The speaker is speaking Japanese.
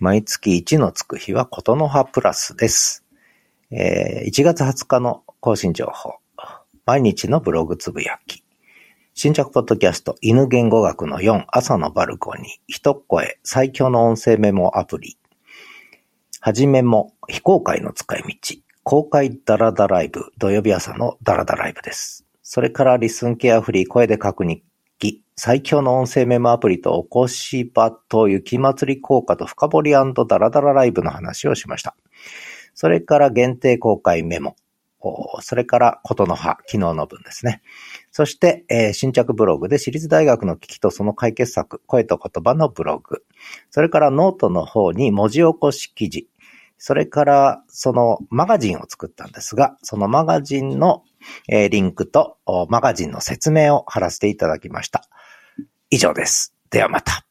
毎月1のつく日はことの葉プラスです。えー1月20日の更新情報。毎日のブログつぶやき。新着ポッドキャスト、犬言語学の4、朝のバルコニー、一声、最強の音声メモアプリ。はじめも、非公開の使い道、公開ダラダライブ、土曜日朝のダラダライブです。それからリスンケアフリー、声で書く日記、最強の音声メモアプリとおこしばと雪祭り効果と深掘りダラダラライブの話をしました。それから限定公開メモ。それから、ことの葉、昨日の分ですね。そして、えー新着ブログで私立大学の危機とその解決策、声と言葉のブログ。それからノートの方に文字起こし記事。それから、そのマガジンを作ったんですが、そのマガジンの、えーリンクとマガジンの説明を貼らせていただきました。以上です。ではまた。